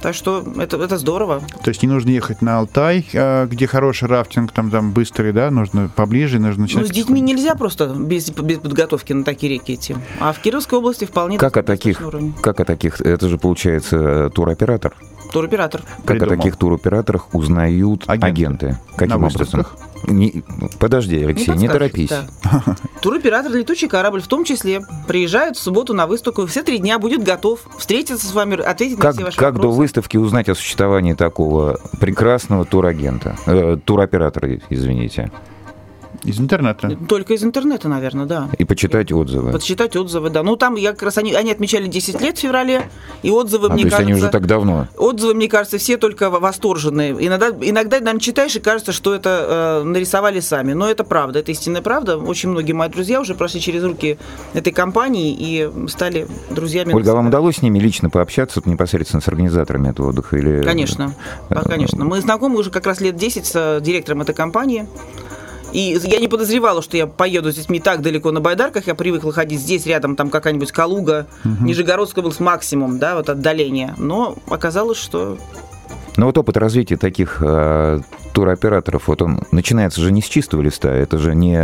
Так что это, это здорово. То есть не нужно ехать на Алтай, а, где хороший рафтинг, там, там быстрый, да, нужно поближе, нужно начинать... Ну, с детьми нельзя просто без, без подготовки на такие реки идти. А в Кировской области вполне как о таких, уровень. Как о таких? Это же получается э, туроператор. Туроператор. Как Придумал. о таких туроператорах узнают агенты? агенты. Каким на образом? Не, подожди, Алексей, не, не торопись. Да. Туроператор «Летучий корабль» в том числе приезжает в субботу на выставку, все три дня будет готов встретиться с вами, ответить как, на все ваши как вопросы. Как до выставки узнать о существовании такого прекрасного турагента, э, туроператора, извините? Из интернета. Только из интернета, наверное, да. И почитать отзывы. Почитать отзывы, да. Ну, там я как раз они, они отмечали 10 лет в феврале, и отзывы, а, мне то есть кажется... они уже так давно? Отзывы, мне кажется, все только восторженные. Иногда, иногда наверное, читаешь и кажется, что это э, нарисовали сами. Но это правда, это истинная правда. Очень многие мои друзья уже прошли через руки этой компании и стали друзьями. Ольга, а вам удалось с ними лично пообщаться непосредственно с организаторами этого отдыха? Или... Конечно, конечно. Мы знакомы уже как раз лет 10 с э, директором этой компании. И я не подозревала, что я поеду с детьми так далеко на байдарках. Я привыкла ходить здесь, рядом, там какая-нибудь Калуга, угу. Нижегородская был с максимум, да, вот отдаление. Но оказалось, что но вот опыт развития таких э, туроператоров, вот он начинается же не с чистого листа, это же не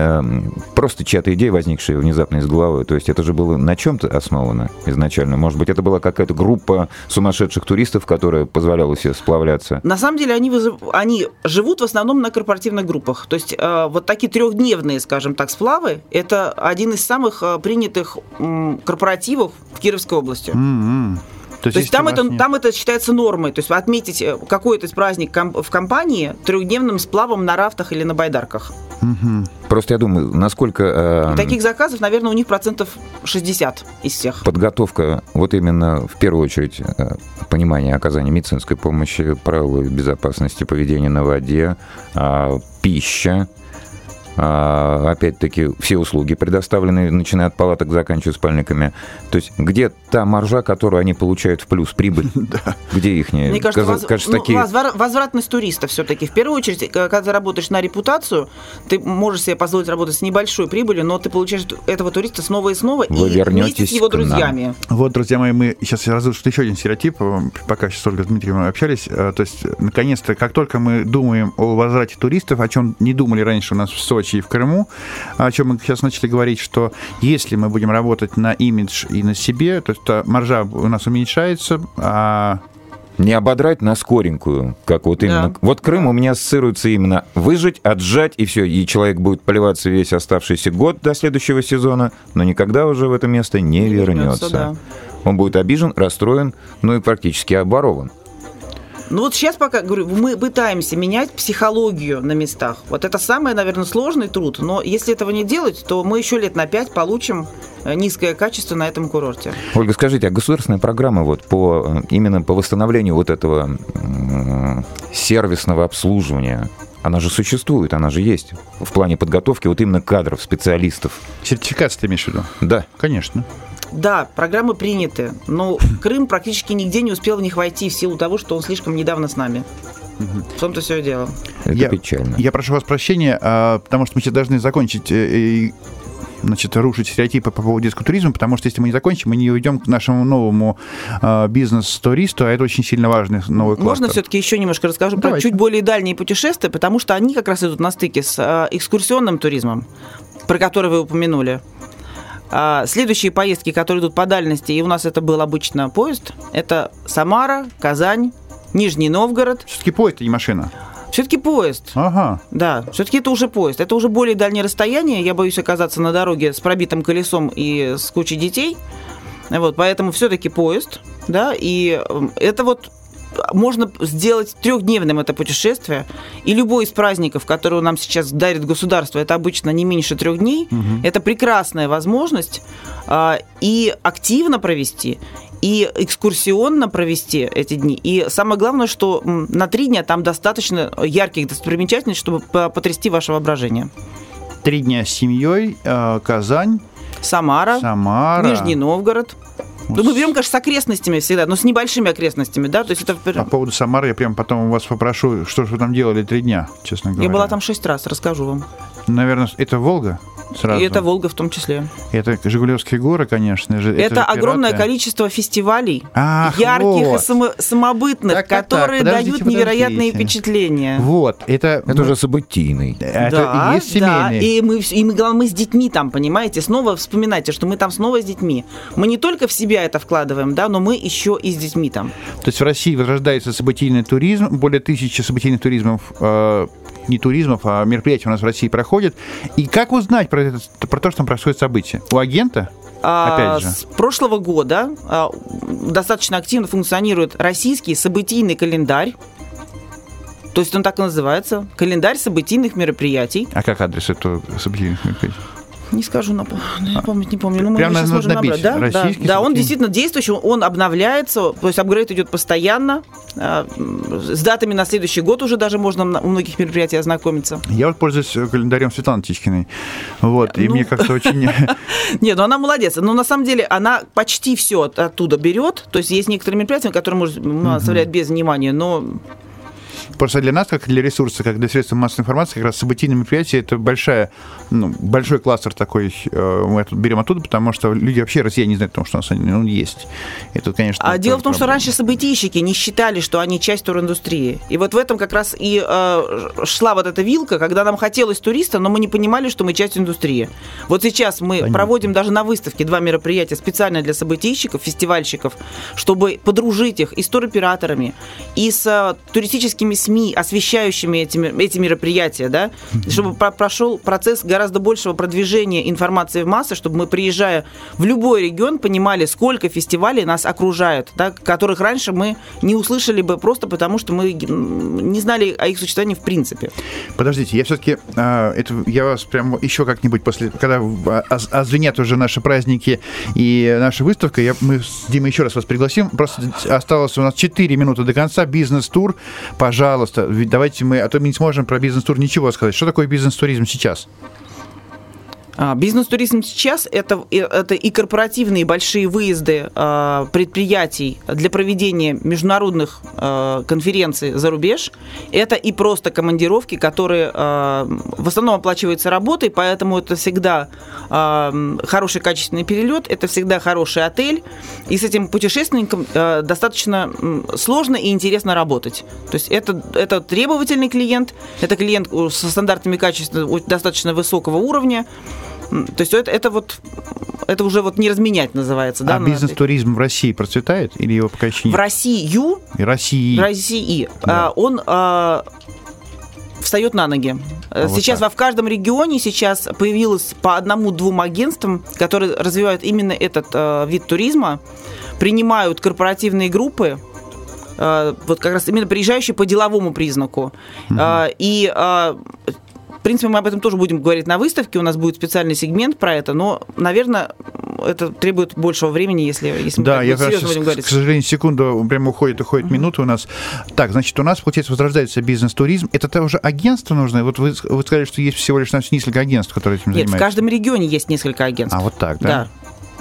просто чья-то идея, возникшая внезапно из головы, то есть это же было на чем-то основано изначально. Может быть, это была какая-то группа сумасшедших туристов, которая позволяла себе сплавляться? На самом деле они, вызов... они живут в основном на корпоративных группах. То есть э, вот такие трехдневные, скажем так, сплавы, это один из самых э, принятых э, корпоративов в Кировской области. Mm-hmm. То есть, то есть там, это, нет... там это считается нормой. То есть отметить э, какой-то праздник в компании трехдневным сплавом на рафтах или на байдарках. Угу. Просто я думаю, насколько... Э, таких заказов, наверное, у них процентов 60 из всех. Подготовка, вот именно в первую очередь э, понимание оказания медицинской помощи, правила безопасности поведения на воде, э, пища, опять-таки, все услуги предоставлены, начиная от палаток, заканчивая спальниками. То есть где та маржа, которую они получают в плюс, прибыль? [laughs] Где их? Мне кажется, кажется ну, такие... возвратность туриста все-таки. В первую очередь, когда ты работаешь на репутацию, ты можешь себе позволить работать с небольшой прибылью, но ты получаешь этого туриста снова и снова Вы и вместе с его друзьями. Вот, друзья мои, мы сейчас разрушим еще один стереотип, пока сейчас с Ольгой Дмитриевым общались. То есть, наконец-то, как только мы думаем о возврате туристов, о чем не думали раньше у нас в Сочи, Сочи и в Крыму, о чем мы сейчас начали говорить, что если мы будем работать на имидж и на себе, то есть маржа у нас уменьшается, а не ободрать на скоренькую, как вот именно. Да. Вот Крым у меня ассоциируется именно выжить, отжать, и все. И человек будет поливаться весь оставшийся год до следующего сезона, но никогда уже в это место не, не вернется. вернется да. Он будет обижен, расстроен, ну и практически оборован. Ну вот сейчас пока, говорю, мы пытаемся менять психологию на местах. Вот это самый, наверное, сложный труд. Но если этого не делать, то мы еще лет на пять получим э, низкое качество на этом курорте. Ольга, скажите, а государственная программа вот по, именно по восстановлению вот этого сервисного обслуживания, она же существует, она же есть в плане подготовки вот именно кадров, специалистов. Сертификат ты имеешь в виду? Да. Конечно. Да, программы приняты, но Крым практически нигде не успел в них войти в силу того, что он слишком недавно с нами. В том-то все дело. Это я, печально. Я прошу вас прощения, а, потому что мы сейчас должны закончить э, значит, рушить стереотипы по поводу детского туризма, потому что если мы не закончим, мы не уйдем к нашему новому э, бизнес-туристу, а это очень сильно важный новый кластер. Можно все-таки еще немножко расскажу Давайте. про чуть более дальние путешествия, потому что они как раз идут на стыке с э, экскурсионным туризмом, про который вы упомянули. А следующие поездки, которые идут по дальности, и у нас это был обычно поезд, это Самара, Казань, Нижний Новгород. Все-таки поезд, а не машина. Все-таки поезд. Ага. Да, все-таки это уже поезд. Это уже более дальнее расстояние. Я боюсь оказаться на дороге с пробитым колесом и с кучей детей. Вот, поэтому все-таки поезд, да, и это вот можно сделать трехдневным это путешествие, и любой из праздников, которые нам сейчас дарит государство, это обычно не меньше трех дней, угу. это прекрасная возможность э, и активно провести, и экскурсионно провести эти дни. И самое главное, что на три дня там достаточно ярких достопримечательностей, чтобы потрясти ваше воображение. Три дня с семьей, э, Казань, Самара, Самара, Нижний Новгород. Ну, мы берем, конечно, с окрестностями всегда, но с небольшими окрестностями, да? То есть это... По поводу Самары я прям потом у вас попрошу, что же вы там делали три дня, честно говоря. Я была там шесть раз, расскажу вам. Наверное, это Волга? Сразу. И это Волга в том числе. Это Жигулевские горы, конечно же. Это, это огромное количество фестивалей, Ах, ярких вот. и само- самобытных, так, которые так, дают подождите. невероятные впечатления. Вот, это... Это уже событийный. Это да, и есть семейный. Да, и мы, и мы, главное, мы с детьми там, понимаете? Снова вспоминайте, что мы там снова с детьми. Мы не только в себя это вкладываем, да, но мы еще и с детьми там. То есть в России возрождается событийный туризм, более тысячи событийных туризмов э, не туризмов, а мероприятий у нас в России проходят. И как узнать про, это, про то, что там происходит событие? У агента? Опять же. С прошлого года а, достаточно активно функционирует российский событийный календарь. То есть он так и называется. Календарь событийных мероприятий. А как адрес этого событийных мероприятий? Не скажу, на, не помню, не помню. Но мы Прямо сейчас можем набрать. Да, да, да, он действительно действующий, он обновляется, то есть апгрейд идет постоянно. А, с датами на следующий год уже даже можно у многих мероприятий ознакомиться. Я вот пользуюсь календарем Светланы Тичкиной. Вот, и ну... мне как-то очень... [laughs] Нет, ну она молодец. Но на самом деле она почти все оттуда берет. То есть есть некоторые мероприятия, которые можно оставлять без внимания, но Просто для нас, как для ресурса, как для средств массовой информации, как раз событийные мероприятия это большая, ну, большой кластер такой, э, мы тут берем оттуда, потому что люди вообще, Россия не знает о том, что у нас он есть. Это, конечно, а дело в том, что раньше событийщики не считали, что они часть туриндустрии. И вот в этом как раз и э, шла вот эта вилка, когда нам хотелось туриста, но мы не понимали, что мы часть индустрии. Вот сейчас мы Понятно. проводим даже на выставке два мероприятия специально для событийщиков, фестивальщиков, чтобы подружить их и с туроператорами, и с э, туристическими СМИ, освещающими эти, эти мероприятия, да, чтобы прошел процесс гораздо большего продвижения информации в массы, чтобы мы, приезжая в любой регион, понимали, сколько фестивалей нас окружает, да, которых раньше мы не услышали бы просто потому, что мы не знали о их существовании в принципе. Подождите, я все-таки, а, это, я вас прям еще как-нибудь после, когда озвенят уже наши праздники и наша выставка, я, мы с Димой еще раз вас пригласим. Просто осталось у нас 4 минуты до конца. Бизнес-тур. Пожалуйста пожалуйста, давайте мы, а то мы не сможем про бизнес-тур ничего сказать. Что такое бизнес-туризм сейчас? А, бизнес-туризм сейчас это, это и корпоративные большие выезды э, предприятий для проведения международных э, конференций за рубеж. Это и просто командировки, которые э, в основном оплачиваются работой, поэтому это всегда э, хороший качественный перелет, это всегда хороший отель. И с этим путешественником э, достаточно сложно и интересно работать. То есть это, это требовательный клиент, это клиент со стандартами качества достаточно высокого уровня. То есть это, это вот это уже вот не разменять называется, да? А бизнес-туризм в России процветает или его пока еще нет? В Россию? России. В России. Да. А, он а, встает на ноги. А сейчас вот в каждом регионе сейчас появилось по одному-двум агентствам, которые развивают именно этот а, вид туризма, принимают корпоративные группы, вот как раз именно приезжающие по деловому признаку. Угу. И принципе, мы об этом тоже будем говорить на выставке. У нас будет специальный сегмент про это, но, наверное, это требует большего времени, если, если да, мы я серьезно будем говорить. К сожалению, секунду прямо уходит, уходит mm-hmm. минута у нас. Так, значит, у нас, получается, возрождается бизнес-туризм. Это тоже агентство нужно? Вот вы, вы сказали, что есть всего лишь несколько агентств, которые этим Нет, занимаются. в каждом регионе есть несколько агентств. А, вот так, да? Да.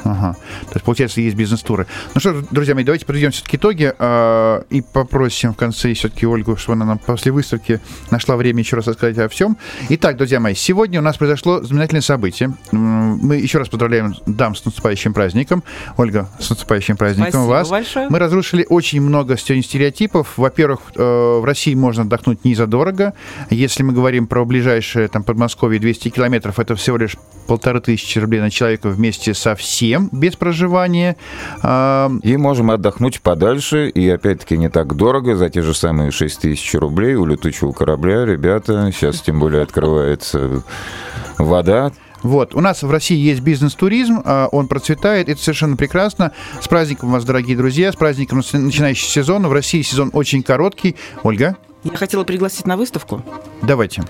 Ага. То есть, получается, есть бизнес-туры. Ну что, друзья мои, давайте подведем все-таки итоги э, и попросим в конце все-таки Ольгу, чтобы она нам после выставки нашла время еще раз рассказать о всем. Итак, друзья мои, сегодня у нас произошло знаменательное событие. Мы еще раз поздравляем дам с наступающим праздником. Ольга, с наступающим праздником Спасибо вас. большое. Мы разрушили очень много стереотипов. Во-первых, э, в России можно отдохнуть не задорого. Если мы говорим про ближайшее там Подмосковье 200 километров, это всего лишь полторы тысячи рублей на человека вместе со всем, без проживания. А, и можем отдохнуть подальше, и опять-таки не так дорого, за те же самые 6 тысяч рублей у летучего корабля, ребята, сейчас тем более открывается вода, вот. У нас в России есть бизнес-туризм, а, он процветает, это совершенно прекрасно. С праздником вас, дорогие друзья, с праздником начинающий сезон. В России сезон очень короткий. Ольга? Я хотела пригласить на выставку. Давайте.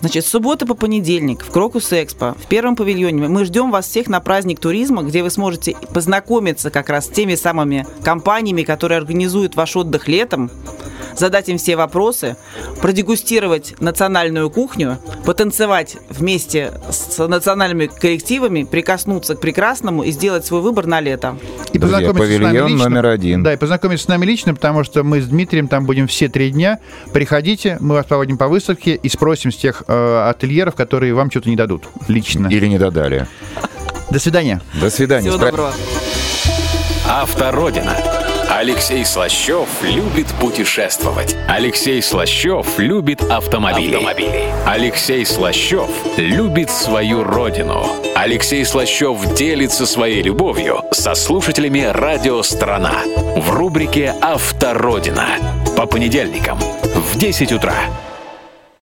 Значит, с субботы по понедельник в Крокус Экспо, в первом павильоне. Мы ждем вас всех на праздник туризма, где вы сможете познакомиться как раз с теми самыми компаниями, которые организуют ваш отдых летом, задать им все вопросы, продегустировать национальную кухню, потанцевать вместе с национальными коллективами, прикоснуться к прекрасному и сделать свой выбор на лето. И познакомиться Друзья, с нами лично. номер один. Да, и познакомиться с нами лично, потому что мы с Дмитрием там будем все три дня. Приходите, мы вас проводим по выставке и спросим с тех э, ательеров, которые вам что-то не дадут лично. Или не додали. До свидания. До свидания. Всего доброго. Автородина. Алексей Слащев любит путешествовать. Алексей Слащев любит автомобили. автомобили. Алексей Слащев любит свою родину. Алексей Слащев делится своей любовью со слушателями «Радио Страна» в рубрике «Автородина» по понедельникам в 10 утра.